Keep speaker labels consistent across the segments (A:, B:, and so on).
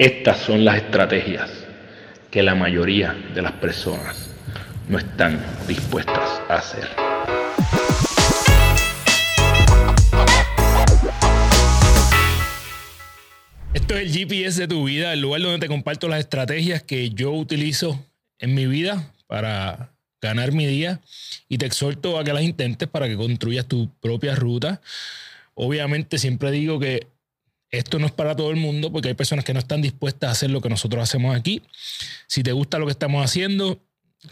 A: Estas son las estrategias que la mayoría de las personas no están dispuestas a hacer.
B: Esto es el GPS de tu vida, el lugar donde te comparto las estrategias que yo utilizo en mi vida para ganar mi día y te exhorto a que las intentes para que construyas tu propia ruta. Obviamente siempre digo que esto no es para todo el mundo porque hay personas que no están dispuestas a hacer lo que nosotros hacemos aquí. Si te gusta lo que estamos haciendo,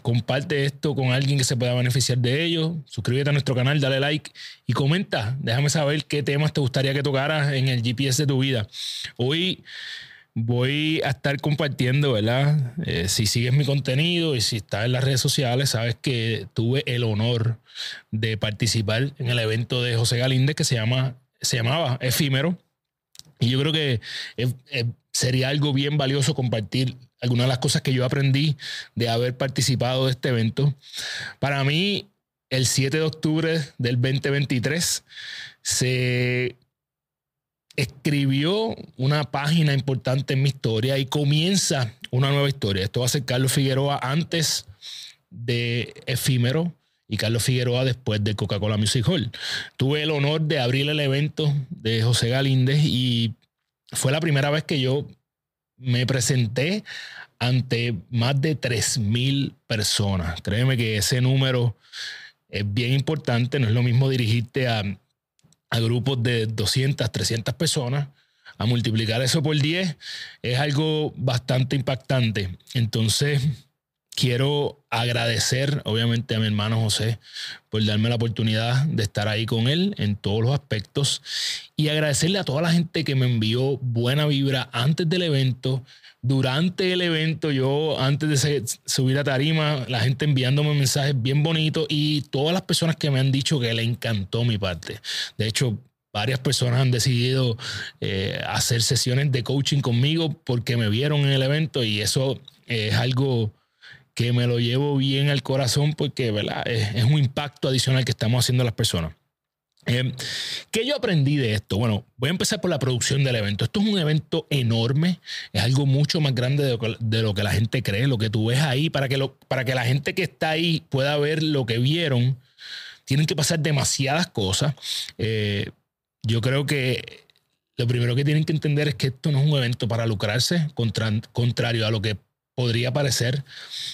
B: comparte esto con alguien que se pueda beneficiar de ello. Suscríbete a nuestro canal, dale like y comenta. Déjame saber qué temas te gustaría que tocaras en el GPS de tu vida. Hoy voy a estar compartiendo, ¿verdad? Eh, si sigues mi contenido y si estás en las redes sociales, sabes que tuve el honor de participar en el evento de José Galíndez que se, llama, se llamaba Efímero y yo creo que eh, eh, sería algo bien valioso compartir algunas de las cosas que yo aprendí de haber participado de este evento. Para mí, el 7 de octubre del 2023 se escribió una página importante en mi historia y comienza una nueva historia. Esto va a ser Carlos Figueroa antes de Efímero y Carlos Figueroa después de Coca-Cola Music Hall. Tuve el honor de abrir el evento de José Galíndez y fue la primera vez que yo me presenté ante más de 3.000 personas. Créeme que ese número es bien importante, no es lo mismo dirigirte a, a grupos de 200, 300 personas a multiplicar eso por 10 es algo bastante impactante. Entonces, quiero agradecer, obviamente, a mi hermano José por darme la oportunidad de estar ahí con él en todos los aspectos y agradecerle a toda la gente que me envió buena vibra antes del evento. Durante el evento, yo antes de subir a tarima, la gente enviándome mensajes bien bonitos y todas las personas que me han dicho que le encantó mi parte. De hecho, varias personas han decidido eh, hacer sesiones de coaching conmigo porque me vieron en el evento y eso es algo que me lo llevo bien al corazón porque ¿verdad? Es, un impacto adicional que estamos haciendo a las personas. Eh, ¿Qué yo aprendí de esto? Bueno, voy a empezar por la producción del evento. Esto es un evento enorme, es algo mucho más grande de lo que, la gente cree, lo que tú ves ahí, para que, lo, para que la gente que está ahí pueda ver lo que vieron, tienen que pasar demasiadas cosas. Eh, yo creo que lo primero que tienen que entender es que esto no es un evento para lucrarse, contrario a lo que podría parecer,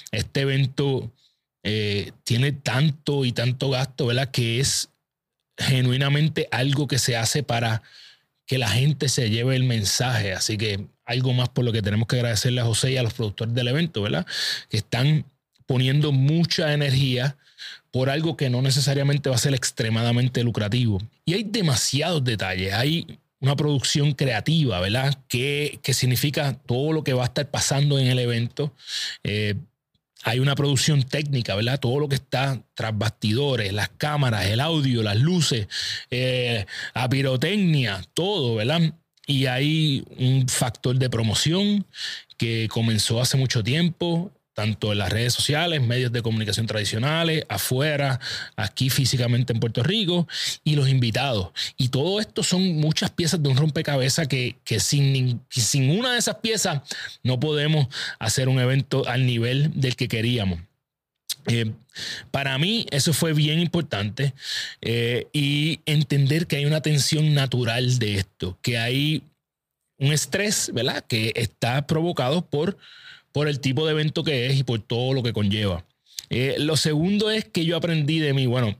B: este evento eh, tiene tanto y tanto gasto, ¿verdad? Que es genuinamente algo que se hace para que la gente se lleve el mensaje. Así que algo más por lo que tenemos que agradecerle a José y a los productores del evento, ¿verdad? Que están poniendo mucha energía por algo que no necesariamente va a ser extremadamente lucrativo. Y hay demasiados detalles. Hay una producción creativa, ¿verdad? ¿Qué, significa todo lo que va a estar pasando en el evento? Eh, hay una producción técnica, ¿verdad? Todo lo que está tras bastidores, las cámaras, el audio, las luces, eh, la pirotecnia, todo, ¿verdad? Y hay un factor de promoción que comenzó hace mucho tiempo tanto en las redes sociales, medios de comunicación tradicionales, afuera, aquí físicamente en Puerto Rico, y los invitados. Y todo esto son muchas piezas de un rompecabezas que, que sin, sin una de esas piezas no podemos hacer un evento al nivel del que queríamos. Eh, para mí eso fue bien importante eh, y entender que hay una tensión natural de esto, que hay un estrés, ¿verdad? Que está provocado por por el tipo de evento que es y por todo lo que conlleva. Eh, lo segundo es que yo aprendí de mí, bueno,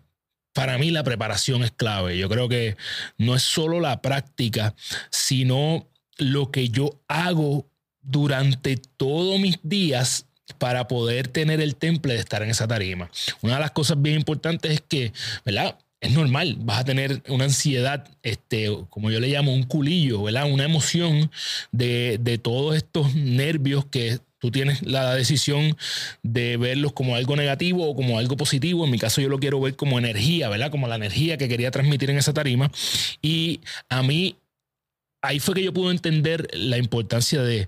B: para mí la preparación es clave. Yo creo que no es solo la práctica, sino lo que yo hago durante todos mis días para poder tener el temple de estar en esa tarima. Una de las cosas bien importantes es que, ¿verdad? Es normal, vas a tener una ansiedad, este, como yo le llamo, un culillo, ¿verdad? Una emoción de, de todos estos nervios que Tú tienes la decisión de verlos como algo negativo o como algo positivo. En mi caso yo lo quiero ver como energía, ¿verdad? Como la energía que quería transmitir en esa tarima. Y a mí, ahí fue que yo pude entender la importancia de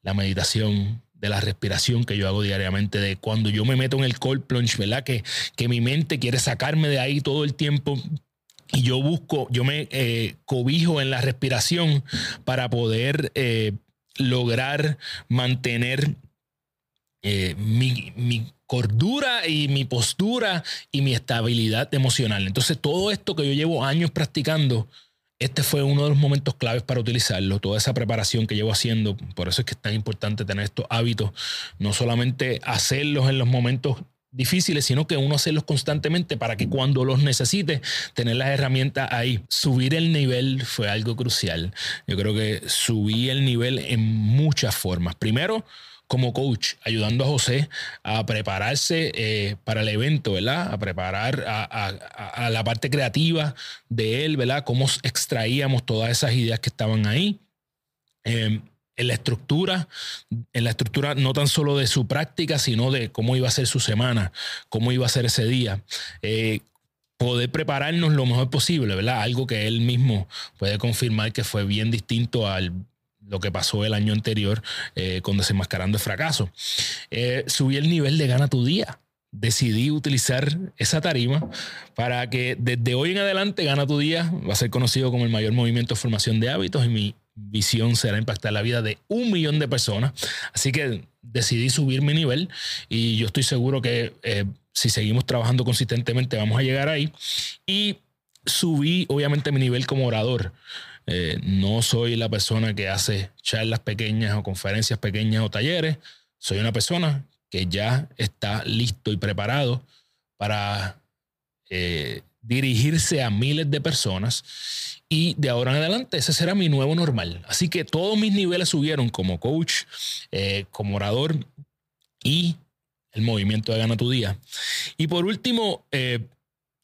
B: la meditación, de la respiración que yo hago diariamente, de cuando yo me meto en el cold plunge, ¿verdad? Que, que mi mente quiere sacarme de ahí todo el tiempo y yo busco, yo me eh, cobijo en la respiración para poder eh, lograr mantener eh, mi, mi, cordura y mi postura y mi estabilidad emocional. Entonces, todo esto que yo llevo años practicando, este fue uno de los momentos claves para utilizarlo, toda esa preparación que llevo haciendo. Por eso es que es tan importante tener estos hábitos, no solamente hacerlos en los momentos difíciles, sino que uno hacerlos constantemente para que cuando los necesite, tener las herramientas ahí. Subir el nivel fue algo crucial. Yo creo que subí el nivel en muchas formas. Primero, como coach, ayudando a José a prepararse eh, para el evento, ¿verdad? A preparar a, la parte creativa de él, ¿verdad? Cómo extraíamos todas esas ideas que estaban ahí. Em, en la estructura, en la estructura no tan solo de su práctica, sino de cómo iba a ser su semana, cómo iba a ser ese día. Eh, poder prepararnos lo mejor posible, ¿verdad? Algo que él mismo puede confirmar que fue bien distinto al lo que pasó el año anterior eh, con Desenmascarando el Fracaso. Eh, subí el nivel de Gana tu Día. Decidí utilizar esa tarima para que desde hoy en adelante Gana tu Día va a ser conocido como el mayor movimiento de formación de hábitos y mi visión será impactar la vida de un millón de personas. Así que decidí subir mi nivel y yo estoy seguro que eh, si seguimos trabajando consistentemente vamos a llegar ahí. Y subí obviamente mi nivel como orador. Eh, no soy la persona que hace charlas pequeñas o conferencias pequeñas o talleres. Soy una persona que ya está listo y preparado para eh, dirigirse a miles de personas. Y de ahora en adelante ese será mi nuevo normal. Así que todos mis niveles subieron como coach, eh, como orador y el movimiento de Gana tu Día. Y por último,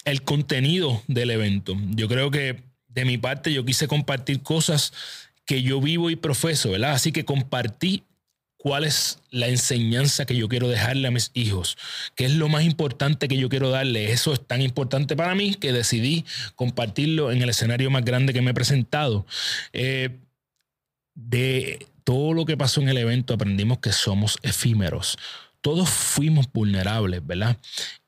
B: el contenido del evento. Yo creo que de mi parte yo quise compartir cosas que yo vivo y profeso, ¿verdad? Así que compartí cuál es la enseñanza que yo quiero dejarle a mis hijos, qué es lo más importante que yo quiero darle. Eso es tan importante para mí que decidí compartirlo en el escenario más grande que me he presentado. Eh, de todo lo que pasó en el evento aprendimos que somos efímeros. Todos fuimos vulnerables, ¿verdad?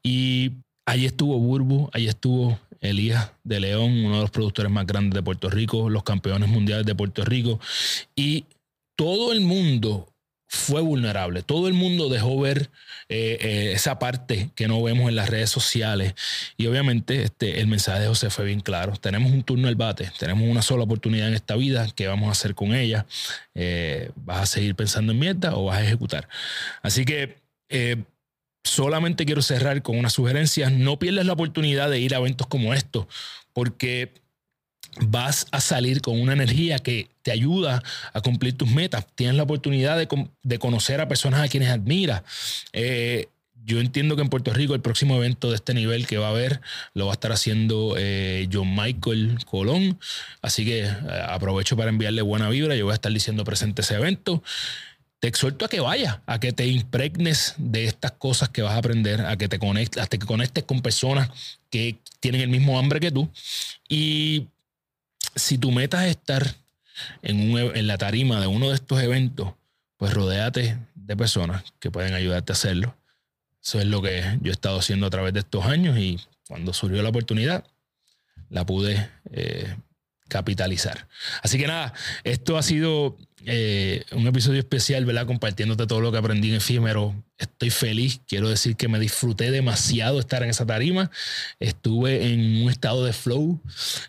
B: Y Allí estuvo Burbu, allí estuvo Elías de León, uno de los productores más grandes de Puerto Rico, los campeones mundiales de Puerto Rico. Y todo el mundo fue vulnerable. Todo el mundo dejó ver eh, eh, esa parte que no vemos en las redes sociales. Y obviamente este, el mensaje de José fue bien claro. Tenemos un turno al bate, tenemos una sola oportunidad en esta vida. ¿Qué vamos a hacer con ella? Eh, ¿Vas a seguir pensando en mierda o vas a ejecutar? Así que solamente quiero cerrar con una sugerencia. No pierdas la oportunidad de ir a eventos como estos, porque vas a salir con una energía que te ayuda a cumplir tus metas. Tienes la oportunidad de, conocer a personas a quienes admiras. Eh, yo entiendo que en Puerto Rico el próximo evento de este nivel que va a haber lo va a estar haciendo eh, John Michael Colón. Así que eh, aprovecho para enviarle buena vibra. Yo voy a estar diciendo presente ese evento te exhorto a que vayas, a que te impregnes de estas cosas que vas a aprender, a que te conectes, hasta que conectes con personas que tienen el mismo hambre que tú. Y si tu meta es estar en, la tarima de uno de estos eventos, pues rodéate de personas que pueden ayudarte a hacerlo. Eso es lo que yo he estado haciendo a través de estos años y cuando surgió la oportunidad, la pude eh, capitalizar. Así que nada, esto ha sido eh, un episodio especial, ¿verdad? Compartiéndote todo lo que aprendí en efímero. Estoy feliz. Quiero decir que me disfruté demasiado estar en esa tarima. Estuve en un estado de flow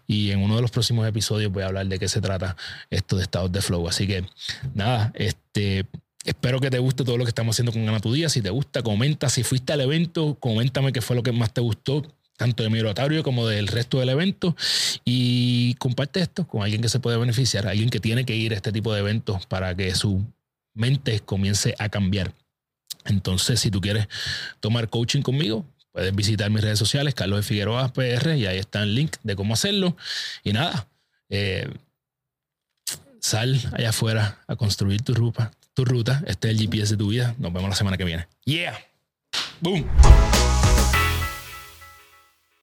B: y en uno de los próximos episodios voy a hablar de qué se trata esto de estados de flow. Así que nada, este. Espero que te guste todo lo que estamos haciendo con Gana tu Día. Si te gusta, comenta. Si fuiste al evento, coméntame qué fue lo que más te gustó tanto de mi oratorio como del resto del evento. Y comparte esto con alguien que se puede beneficiar, alguien que tiene que ir a este tipo de eventos para que su mente comience a cambiar. Entonces, si tú quieres tomar coaching conmigo, puedes visitar mis redes sociales, Carlos de Figueroa PR, y ahí está el link de cómo hacerlo. Y nada, eh, sal allá afuera a construir tu ruta, tu ruta. Este es el GPS de tu vida. Nos vemos la semana que viene. Yeah. Boom.